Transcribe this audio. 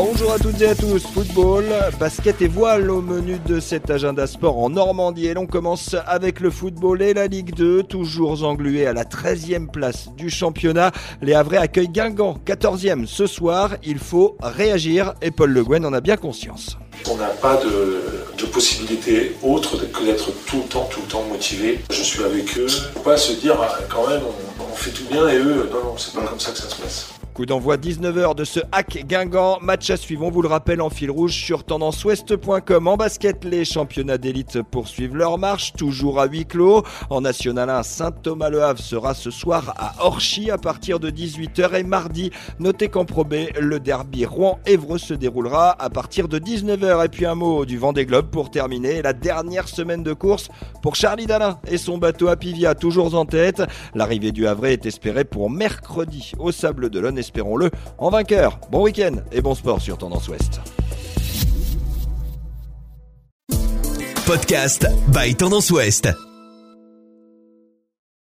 Bonjour à toutes et à tous, football, basket et voile au menu de cet agenda sport en Normandie. Et l'on commence avec le football et la Ligue 2, toujours englué à la 13e place du championnat. Les Havrais accueillent Guingamp, 14e ce soir. Il faut réagir et Paul Le Guen en a bien conscience. On n'a pas de, de, possibilité autre que d'être tout le temps, tout le temps motivé. Je suis avec eux. Faut pas se dire, ah, quand même, on, on fait tout bien et eux, non, non, c'est pas comme ça que ça se passe. Coup d'envoi 19h de ce hack Guingamp. Match à suivre, on vous le rappelle en fil rouge sur tendanceouest.com. En basket, les championnats d'élite poursuivent leur marche, toujours à huis clos. En National 1, Saint-Thomas-le Havre sera ce soir à Orchy à partir de 18h et mardi. Notez qu'en probé, le derby Rouen-Évreux se déroulera à partir de 19h. Et puis un mot du Vendée Globe pour terminer. La dernière semaine de course pour Charlie Dalin et son bateau à Pivia, toujours en tête. L'arrivée du Havre est espérée pour mercredi au Sable de d'Olonne espérons-le, en vainqueur. Bon week-end et bon sport sur Tendance Ouest. Podcast by Tendance Ouest.